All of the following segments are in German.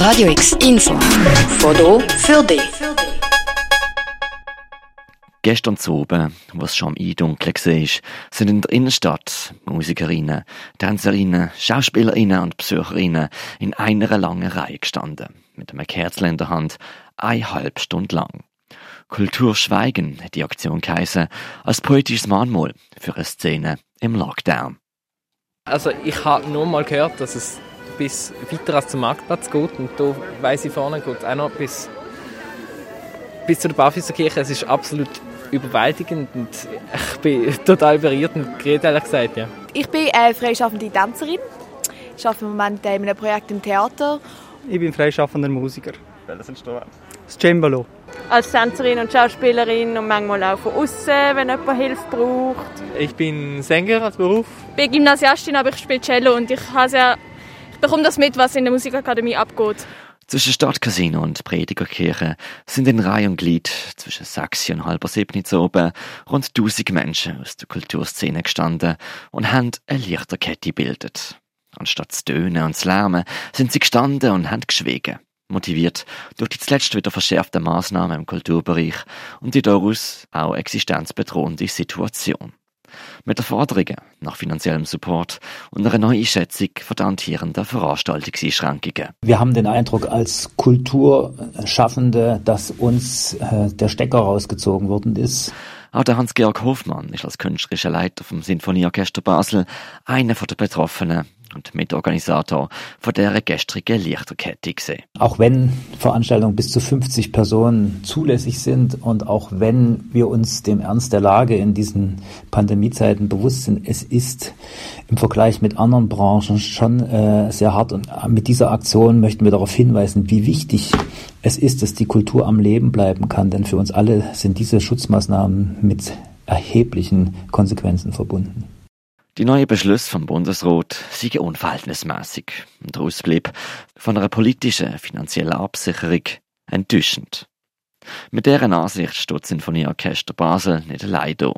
Radio X Info. Foto für dich. Gestern zu oben, was schon am Eindunkeln war, sind in der Innenstadt Musikerinnen, Tänzerinnen, Schauspielerinnen und Besucherinnen in einer langen Reihe gestanden, mit einem Kerzchen in der Hand, eine halbe Stunde lang. Kultur Schweigen hat die Aktion geheißen, als poetisches Mahnmal für eine Szene im Lockdown. Also ich habe nur mal gehört, dass es bis weiter als zum Marktplatz geht und da weiss ich vorne geht auch noch bis, bis zur Barfüßerkirche. Es ist absolut überwältigend und ich bin total berührt und geredet ehrlich gesagt, ja. Ich bin äh, freischaffende Tänzerin. Ich arbeite im Moment äh, in einem Projekt im Theater. Ich bin freischaffender Musiker. Welches Instrument? Das Cembalo. Als Tänzerin und Schauspielerin und manchmal auch von außen, wenn jemand Hilfe braucht. Ich bin Sänger als Beruf. Ich bin Gymnasiastin, aber ich spiele Cello und ich habe sehr bekomme das mit, was in der Musikakademie abgeht. Zwischen Stadtcasino und Predigerkirche sind in Reihe und Glied zwischen sechs und halber sieben oben rund 1000 Menschen aus der Kulturszene gestanden und haben eine Lichterkette gebildet. Anstatt zu tönen und zu lärmen, sind sie gestanden und haben geschwiegen. Motiviert durch die zuletzt wieder verschärften Maßnahmen im Kulturbereich und die daraus auch existenzbedrohende Situation mit der Forderung nach finanziellem Support und einer Neueinschätzung amtierenden Veranstaltungseinschränkungen. Wir haben den Eindruck als Kulturschaffende, dass uns äh, der Stecker rausgezogen worden ist. Auch der Hans-Georg Hofmann ist als künstlerischer Leiter vom Sinfonieorchester Basel einer der Betroffenen und Mitorganisator von der gestrigen Lichterkette gesehen. Auch wenn Veranstaltungen bis zu 50 Personen zulässig sind und auch wenn wir uns dem Ernst der Lage in diesen Pandemiezeiten bewusst sind, es ist im Vergleich mit anderen Branchen schon äh, sehr hart und mit dieser Aktion möchten wir darauf hinweisen, wie wichtig es ist, dass die Kultur am Leben bleiben kann, denn für uns alle sind diese Schutzmaßnahmen mit erheblichen Konsequenzen verbunden. Die neue Beschluss vom Bundesrat sei unverhältnismäßig und der Ausblieb von einer politischen finanziellen Absicherung enttäuschend. Mit deren Ansicht steht das Sinfonieorchester Basel nicht allein da.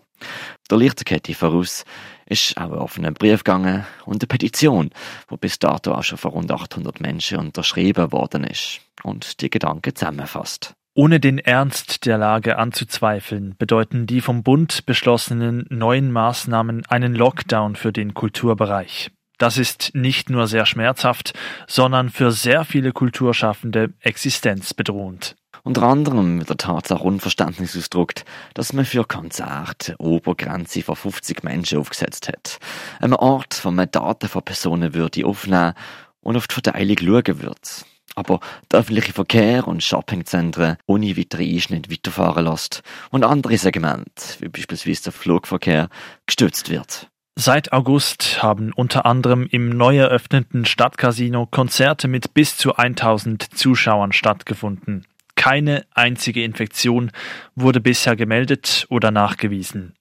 Der Lichterkette voraus ist auch ein offener Brief gegangen und eine Petition, wo bis dato auch schon von rund 800 Menschen unterschrieben worden ist und die Gedanken zusammenfasst. Ohne den Ernst der Lage anzuzweifeln, bedeuten die vom Bund beschlossenen neuen Maßnahmen einen Lockdown für den Kulturbereich. Das ist nicht nur sehr schmerzhaft, sondern für sehr viele Kulturschaffende existenzbedrohend. Unter anderem wird der Tatsache Unverständnis ausgedrückt, dass man für Konzerte Obergrenze von 50 Menschen aufgesetzt hat. Ein Ort, wo man Daten von Personen würde aufnehmen und auf die Verteilung schauen wird aber der öffentliche Verkehr und Shoppingzentren ohne weitere Einschnitt weiterfahren lässt und andere Segmente, wie beispielsweise der Flugverkehr, gestützt wird. Seit August haben unter anderem im neu eröffneten Stadtcasino Konzerte mit bis zu 1000 Zuschauern stattgefunden. Keine einzige Infektion wurde bisher gemeldet oder nachgewiesen.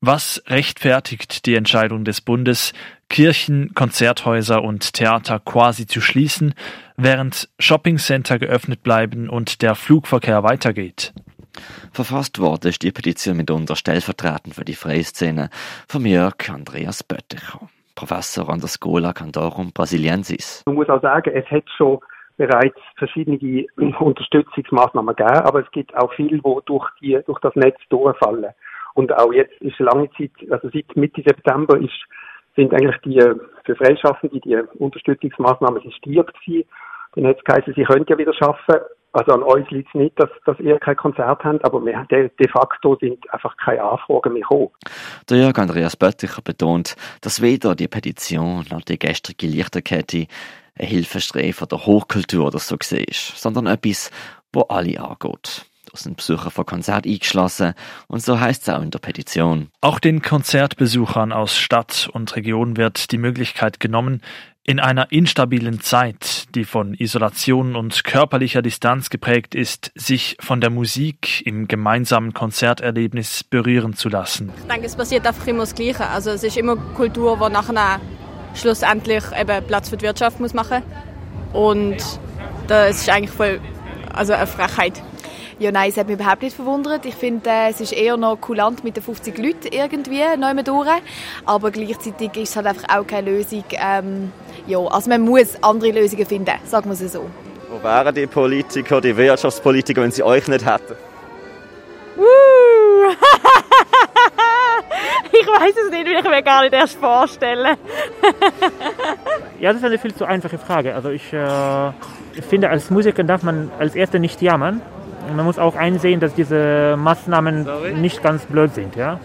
Was rechtfertigt die Entscheidung des Bundes, Kirchen, Konzerthäuser und Theater quasi zu schließen, während Shoppingcenter geöffnet bleiben und der Flugverkehr weitergeht? Verfasst worden ist die Petition mitunter stellvertretend für die freie Szene von Jörg Andreas Bötticher, Professor an der Schola Cantorum Brasiliensis. Man muss auch sagen, es hat schon bereits verschiedene Unterstützungsmaßnahmen gegeben, aber es gibt auch viele, die durch, die, durch das Netz durchfallen. Und auch jetzt ist lange Zeit, also seit Mitte September ist, sind eigentlich die für Freischaffende die Unterstützungsmaßnahmen sistiert gewesen. Dann hat es geheißen, sie können ja wieder schaffen. Also an uns liegt es nicht, dass, dass ihr kein Konzert habt, aber wir, de, de facto sind einfach keine Anfragen mehr gekommen. Der Jörg Andreas Bötticher betont, dass weder die Petition noch die gestrige Lichterkette ein Hilfestreh von der Hochkultur oder so war, sondern etwas, wo alle angeht. Sind Besucher von Konzert eingeschlossen und so heißt es auch in der Petition. Auch den Konzertbesuchern aus Stadt und Region wird die Möglichkeit genommen, in einer instabilen Zeit, die von Isolation und körperlicher Distanz geprägt ist, sich von der Musik im gemeinsamen Konzerterlebnis berühren zu lassen. Ich denke, es passiert einfach immer das Gleiche. Also es ist immer Kultur, die nachher schlussendlich eben Platz für die Wirtschaft muss machen und das ist eigentlich voll also eine Frechheit. Ja, nein, es hat mich überhaupt nicht verwundert. Ich finde, äh, es ist eher noch kulant mit den 50 Leuten irgendwie neu durch. Aber gleichzeitig ist es halt einfach auch keine Lösung. Ähm, ja, also man muss andere Lösungen finden, sagen wir es so. Wo wären die Politiker, die Wirtschaftspolitiker, wenn sie euch nicht hätten? Uh. ich weiß es nicht, ich mir gar nicht erst vorstellen. ja, das ist eine viel zu einfache Frage. Also ich, äh, ich finde, als Musiker darf man als Erster nicht jammern. Man muss auch einsehen, dass diese Maßnahmen Sorry? nicht ganz blöd sind. Ja?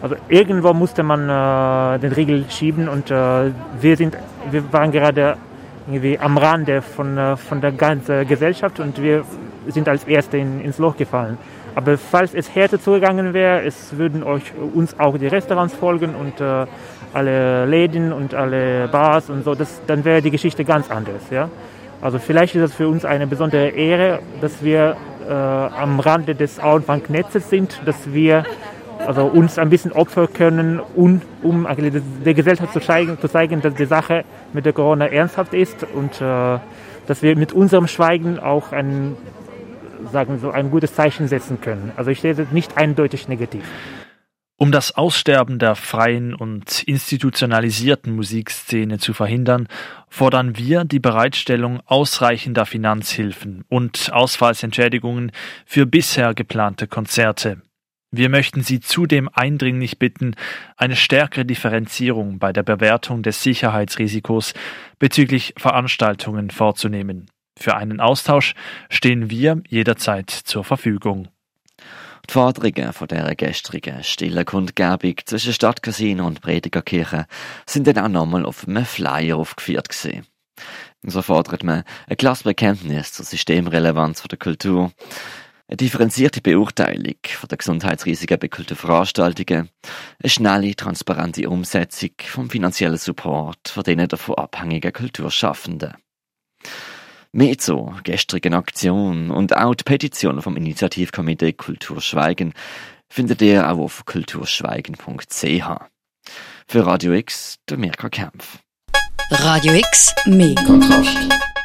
Also irgendwo musste man äh, den Riegel schieben und äh, wir, sind, wir waren gerade irgendwie am Rande von, äh, von der ganzen Gesellschaft und wir sind als Erste in, ins Loch gefallen. Aber falls es härter zugegangen wäre, es würden euch, uns auch die Restaurants folgen und äh, alle Läden und alle Bars und so, das, dann wäre die Geschichte ganz anders. Ja? Also vielleicht ist es für uns eine besondere Ehre, dass wir äh, am Rande des Auenbanknetzes sind, dass wir also uns ein bisschen opfern können, um, um der Gesellschaft zu zeigen, zu zeigen, dass die Sache mit der Corona ernsthaft ist und äh, dass wir mit unserem Schweigen auch ein sagen so ein gutes Zeichen setzen können. Also ich sehe das nicht eindeutig negativ. Um das Aussterben der freien und institutionalisierten Musikszene zu verhindern, fordern wir die Bereitstellung ausreichender Finanzhilfen und Ausfallsentschädigungen für bisher geplante Konzerte. Wir möchten Sie zudem eindringlich bitten, eine stärkere Differenzierung bei der Bewertung des Sicherheitsrisikos bezüglich Veranstaltungen vorzunehmen. Für einen Austausch stehen wir jederzeit zur Verfügung. Die Forderungen von dieser gestrigen stillen Kundgebung zwischen Stadtcasino und Predigerkirche sind dann auch nochmal auf einem Flyer aufgeführt gewesen. So fordert man ein klares Bekenntnis zur Systemrelevanz der Kultur, eine differenzierte Beurteilung von der Gesundheitsrisiken bei Kulturveranstaltungen, eine schnelle, transparente Umsetzung vom finanziellen Support von denen davon abhängigen Kulturschaffenden. Mehr zur gestrigen Aktion und auch die Petition vom Initiativkomitee Kultur Schweigen findet ihr auch auf kulturschweigen.ch. Für Radio X, der Mirka Kempf. Radio X, mehr Kontrast.